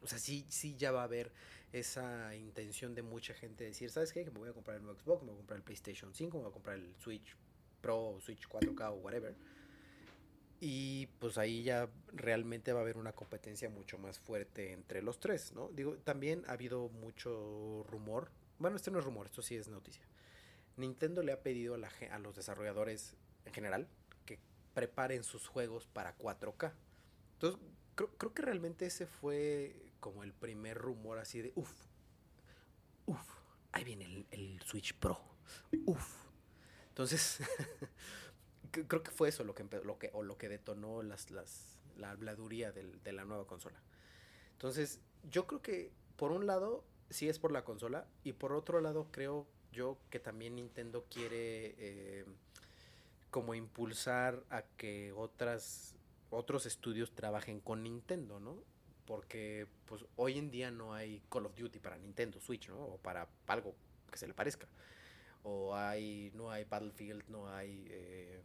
O sea, sí, sí ya va a haber esa intención de mucha gente de decir, ¿sabes qué? Me voy a comprar el nuevo Xbox, me voy a comprar el PlayStation 5, me voy a comprar el Switch Pro, Switch 4K o whatever. Y pues ahí ya realmente va a haber una competencia mucho más fuerte entre los tres, ¿no? Digo, también ha habido mucho rumor. Bueno, este no es rumor, esto sí es noticia. Nintendo le ha pedido a, la, a los desarrolladores en general que preparen sus juegos para 4K. Entonces, creo, creo que realmente ese fue como el primer rumor así de, uff, uff, ahí viene el, Switch Pro, uff. Entonces, (laughs) creo que fue eso lo que, lo que, o lo que detonó las, las, la habladuría de la nueva consola. Entonces, yo creo que por un lado sí es por la consola y por otro lado creo yo que también Nintendo quiere eh, como impulsar a que otras otros estudios trabajen con Nintendo, ¿no? Porque pues hoy en día no hay Call of Duty para Nintendo Switch, ¿no? O para algo que se le parezca. O hay, no hay Battlefield, no hay... Eh,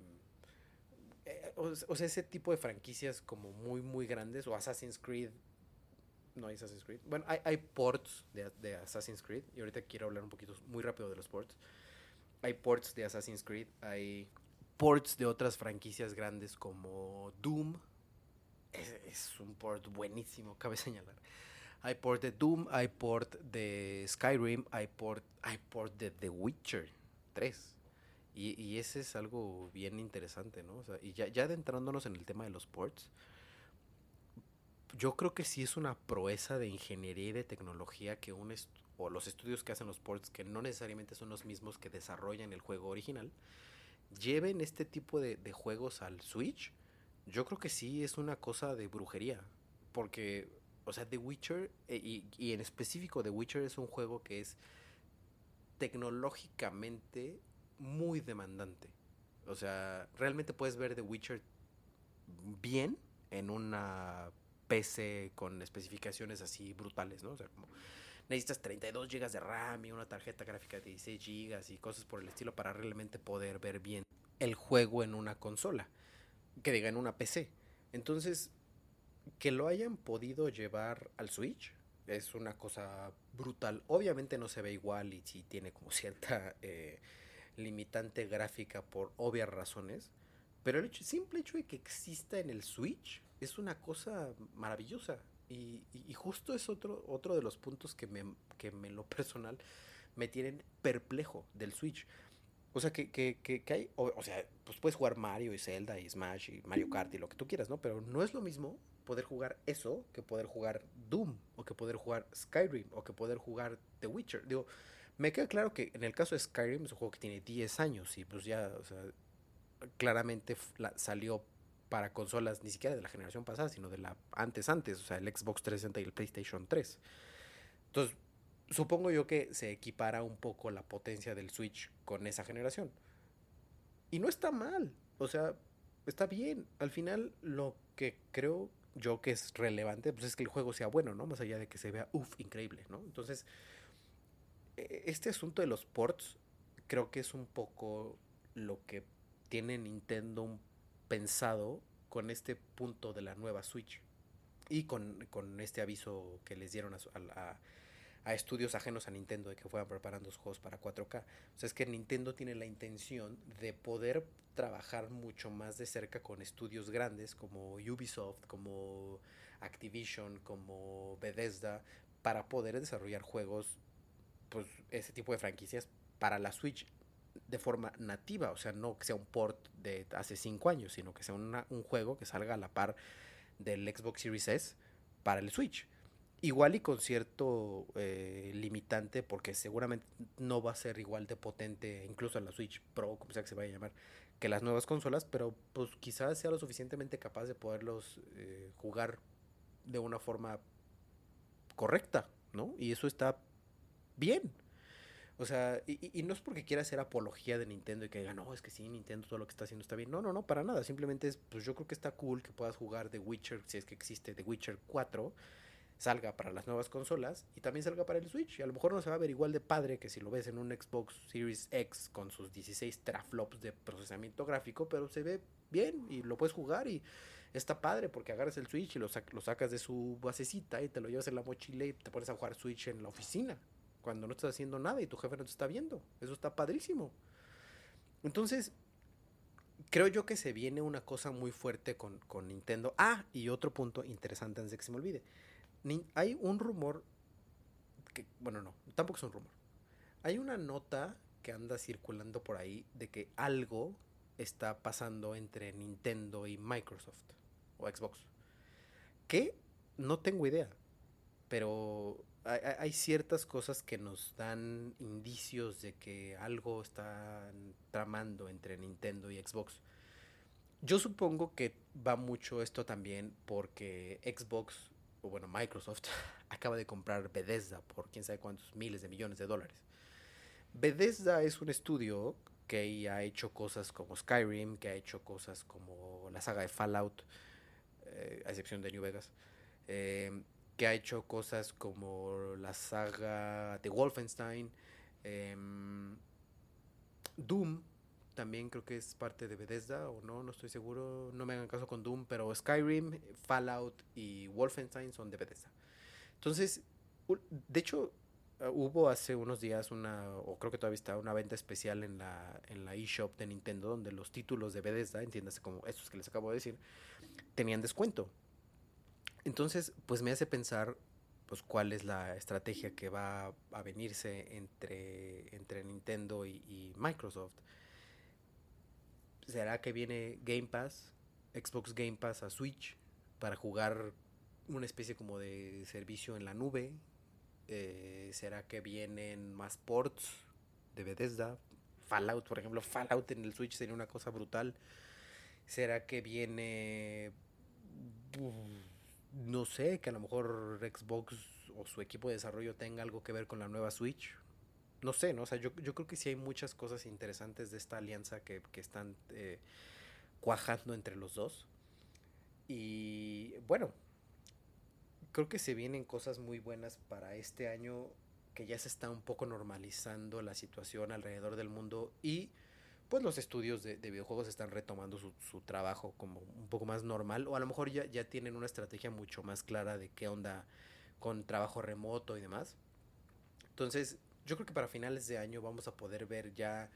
eh, o, sea, ese tipo de franquicias como muy, muy grandes, o Assassin's Creed, no hay Assassin's Creed. Bueno, hay, hay ports de, de, Assassin's Creed, y ahorita quiero hablar un poquito, muy rápido de los ports. Hay ports de Assassin's Creed, hay ports de otras franquicias grandes como Doom, es, un port buenísimo, cabe señalar. Hay port de Doom, hay port de Skyrim, hay port, hay port de The Witcher 3. Y, y ese es algo bien interesante, ¿no? O sea, y ya, ya adentrándonos en el tema de los ports, yo creo que sí es una proeza de ingeniería y de tecnología que un o los estudios que hacen los ports, que no necesariamente son los mismos que desarrollan el juego original, lleven este tipo de, de juegos al Switch yo creo que sí es una cosa de brujería. Porque, o sea, The Witcher, eh, y, y, en específico The Witcher es un juego que es tecnológicamente muy demandante. O sea, realmente puedes ver The Witcher bien en una PC con especificaciones así brutales, ¿no? O sea, como necesitas 32 GB de RAM y una tarjeta gráfica de 16 GB y cosas por el estilo para realmente poder ver bien el juego en una consola que diga en una PC. Entonces, que lo hayan podido llevar al Switch es una cosa brutal. Obviamente no se ve igual y si tiene como (laughs) cierta eh, limitante gráfica por obvias razones. Pero el simple hecho de que exista en el Switch es una cosa maravillosa. Y, justo es otro, otro de los puntos que me, que me lo personal me tienen perplejo del Switch. O sea, que, que, que, hay, o, sea, pues puedes jugar Mario y Zelda y Smash y Mario Kart y lo que tú quieras, ¿no? Pero no es lo mismo poder jugar eso que poder jugar Doom o que poder jugar Skyrim o que poder jugar The Witcher. Digo, me queda claro que en el caso de Skyrim es un juego que tiene 10 años y pues ya, o sea, claramente salió para consolas ni siquiera de la generación pasada, sino de la antes antes, o sea, el Xbox 360 y el PlayStation 3. Entonces, supongo yo que se equipara un poco la potencia del Switch con esa generación. Y no está mal, o sea, está bien. Al final lo que creo yo que es relevante pues es que el juego sea bueno, ¿no? Más allá de que se vea, uff, increíble, ¿no? Entonces, e, este asunto de los ports creo que es un poco lo que tiene Nintendo pensado con este punto de la nueva Switch y con, con este aviso que les dieron a, a, a estudios ajenos a Nintendo de que fueran preparando los juegos para 4K. O sea, es que Nintendo tiene la intención de poder trabajar mucho más de cerca con estudios grandes como Ubisoft, como Activision, como Bethesda, para poder desarrollar juegos, pues ese tipo de franquicias para la Switch de forma nativa, o sea, no que sea un port de hace 5 años, sino que sea un juego que salga a la par del Xbox Series S para el Switch. Igual y con cierto eh, limitante, porque seguramente no va a ser igual de potente, incluso en la Switch Pro, como sea que se vaya a llamar, que las nuevas consolas, pero pues quizás sea lo suficientemente capaz de poderlos eh, jugar de una forma correcta, ¿no? Y eso está bien. O sea, y, no es porque quiera hacer apología de Nintendo y que diga, no, es que sí, Nintendo todo lo que está haciendo está bien. No, no, no, para nada. Simplemente es, pues yo creo que está cool que puedas jugar The Witcher, si es que existe The Witcher 4, salga para las nuevas consolas y también salga para el Switch. Y a lo mejor no se va a ver igual de padre que si lo ves en un Xbox Series X con sus 16 teraflops de procesamiento gráfico, pero se ve bien y lo puedes jugar y está padre porque agarras el Switch y lo, sacas de su basecita y te lo llevas en la mochila y te pones a jugar Switch en la oficina cuando no estás haciendo nada y tu jefe no te está viendo. Eso está padrísimo. Entonces, creo yo que se viene una cosa muy fuerte con, Nintendo. Ah, y otro punto interesante antes de que se me olvide. Hay un rumor que, bueno, no, tampoco es un rumor. Hay una nota que anda circulando por ahí de que algo está pasando entre Nintendo y Microsoft o Xbox. Que no tengo idea, pero hay, ciertas cosas que nos dan indicios de que algo está tramando entre Nintendo y Xbox. Yo supongo que va mucho esto también porque Xbox, bueno, Microsoft, (laughs) acaba de comprar Bethesda por quién sabe cuántos miles de millones de dólares. Bethesda es un estudio que ha hecho cosas como Skyrim, que ha hecho cosas como la saga de Fallout, eh, a excepción de New Vegas. Eh, que ha hecho cosas como la saga de Wolfenstein, em, Doom, también creo que es parte de Bethesda o no, no estoy seguro, no me hagan caso con Doom, pero Skyrim, Fallout y Wolfenstein son de Bethesda. Entonces, de hecho, ah, hubo hace unos días una, o creo que todavía está, una venta especial en la, en la eShop de Nintendo, donde los títulos de Bethesda, entiéndase como estos que les acabo de decir, tenían descuento. Entonces, pues me hace pensar pues cuál es la estrategia que va a venirse entre, entre Nintendo y, Microsoft. ¿Será que viene Game Pass, Xbox Game Pass a Switch para jugar una especie como de servicio en la nube? Eh, ¿Será que vienen más ports de Bethesda? Fallout, por ejemplo, Fallout en el Switch sería una cosa brutal. ¿Será que viene no sé, que a lo mejor Xbox o su equipo de desarrollo tenga algo que ver con la nueva Switch. No sé, ¿no? O sea, yo, creo que sí hay muchas cosas interesantes de esta alianza que, están eh, cuajando entre los dos. Y bueno, creo que se vienen cosas muy buenas para este año que ya se está un poco normalizando la situación alrededor del mundo y pues los estudios de, videojuegos están retomando su, trabajo como un poco más normal o a lo mejor ya, ya tienen una estrategia mucho más clara de qué onda con trabajo remoto y demás. Entonces, yo creo que para finales de año vamos a poder ver ya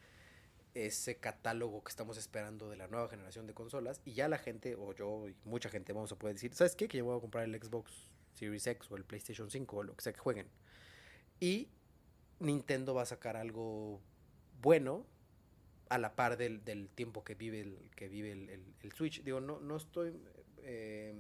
ese catálogo que estamos esperando de la nueva generación de consolas y ya la gente o yo y mucha gente vamos a poder decir, ¿sabes qué? Que yo voy a comprar el Xbox Series X o el PlayStation 5 o lo que sea que jueguen. Y Nintendo va a sacar algo bueno a la par del, tiempo que vive el, que vive el, Switch. Digo, no, no estoy eh,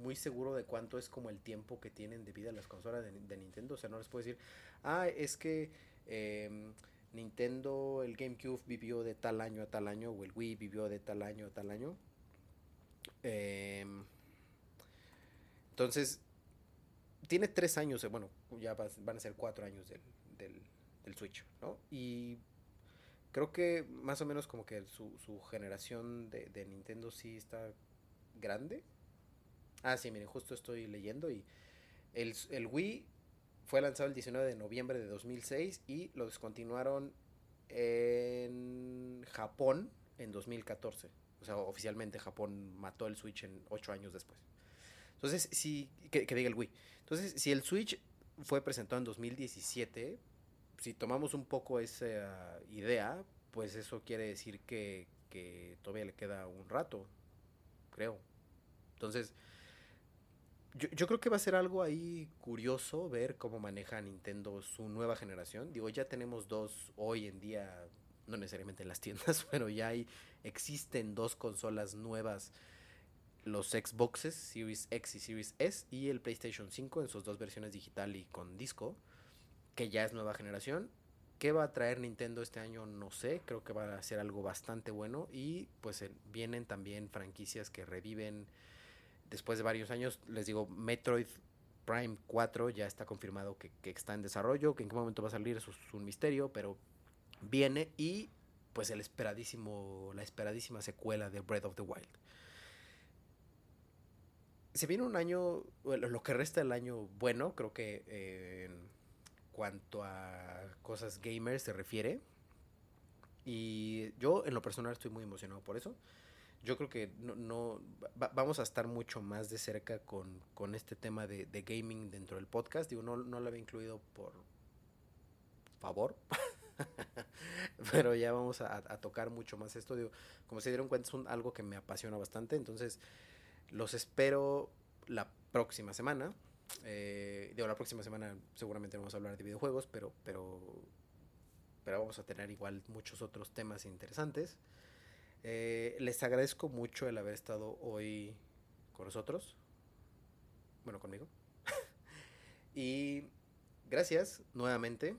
muy seguro de cuánto es como el tiempo que tienen de vida las consolas de, Nintendo. O sea, no les puedo decir, ah, es que em, Nintendo, el GameCube vivió de tal año a tal año, o el Wii vivió de tal año a tal año. Em, entonces, tiene tres años, bueno, ya van a ser cuatro años del, del, del Switch, ¿no? Y creo que más o menos como que su, su generación de, de, Nintendo sí está grande. Ah, sí, miren, justo estoy leyendo y el, el, Wii fue lanzado el 19 de noviembre de 2006 y lo descontinuaron en Japón en 2014. O sea, oficialmente Japón mató el Switch en 8 años después. Entonces, si, que, que diga el Wii. Entonces, si el Switch fue presentado en 2017, si tomamos un poco esa idea, pues eso quiere decir que, todavía le queda un rato, creo. Entonces, yo, yo, creo que va a ser algo ahí curioso ver cómo maneja Nintendo su nueva generación. Digo, ya tenemos dos hoy en día, no necesariamente en las tiendas, (laughs) pero ya hay, existen dos consolas nuevas los Xboxes Series X y Series S y el PlayStation 5 en sus dos versiones digital y con disco, que ya es nueva generación. ¿Qué va a traer Nintendo este año? No sé, creo que va a ser algo bastante bueno y pues vienen también franquicias que reviven después de varios años. Les digo, Metroid Prime 4 ya está confirmado que, está en desarrollo, que en qué momento va a salir eso es un misterio, pero viene y pues el esperadísimo, la esperadísima secuela de Breath of the Wild se viene un año, lo que resta del año bueno, creo que eh, en cuanto a cosas gamers se refiere. Y yo en lo personal estoy muy emocionado por eso. Yo creo que no, vamos a estar mucho más de cerca con, con este tema de, de, gaming dentro del podcast. Digo, no, no lo había incluido por favor. (laughs) Pero ya vamos a, a, tocar mucho más esto. Digo, como se dieron cuenta, es un, algo que me apasiona bastante. Entonces, los espero la próxima semana. Eh, digo, la próxima semana seguramente vamos a hablar de videojuegos, pero, pero, pero vamos a tener igual muchos otros temas interesantes. Eh, les agradezco mucho el haber estado hoy con nosotros. Bueno, conmigo. (laughs) y gracias nuevamente.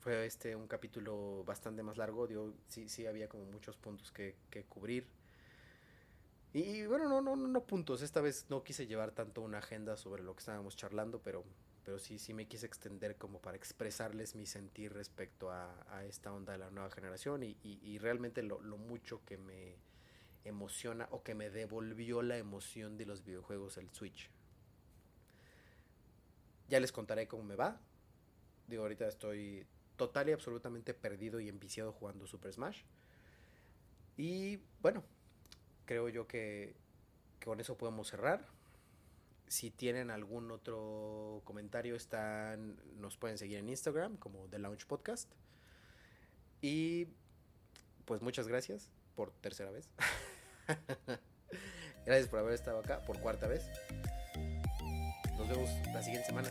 Fue este un capítulo bastante más largo. Digo, sí, sí había como muchos puntos que, que cubrir. Y bueno, no, no, no puntos. Esta vez no quise llevar tanto una agenda sobre lo que estábamos charlando, pero, pero sí, sí me quise extender como para expresarles mi sentir respecto a, esta onda de la nueva generación y, y, realmente lo, lo, mucho que me emociona o que me devolvió la emoción de los videojuegos el Switch. Ya les contaré cómo me va. Digo, ahorita estoy total y absolutamente perdido y enviciado jugando Super Smash. Y bueno, creo yo que, con eso podemos cerrar. Si tienen algún otro comentario, están, nos pueden seguir en Instagram como The Launch Podcast. Y pues muchas gracias por tercera vez. (laughs) gracias por haber estado acá por cuarta vez. Nos vemos la siguiente semana.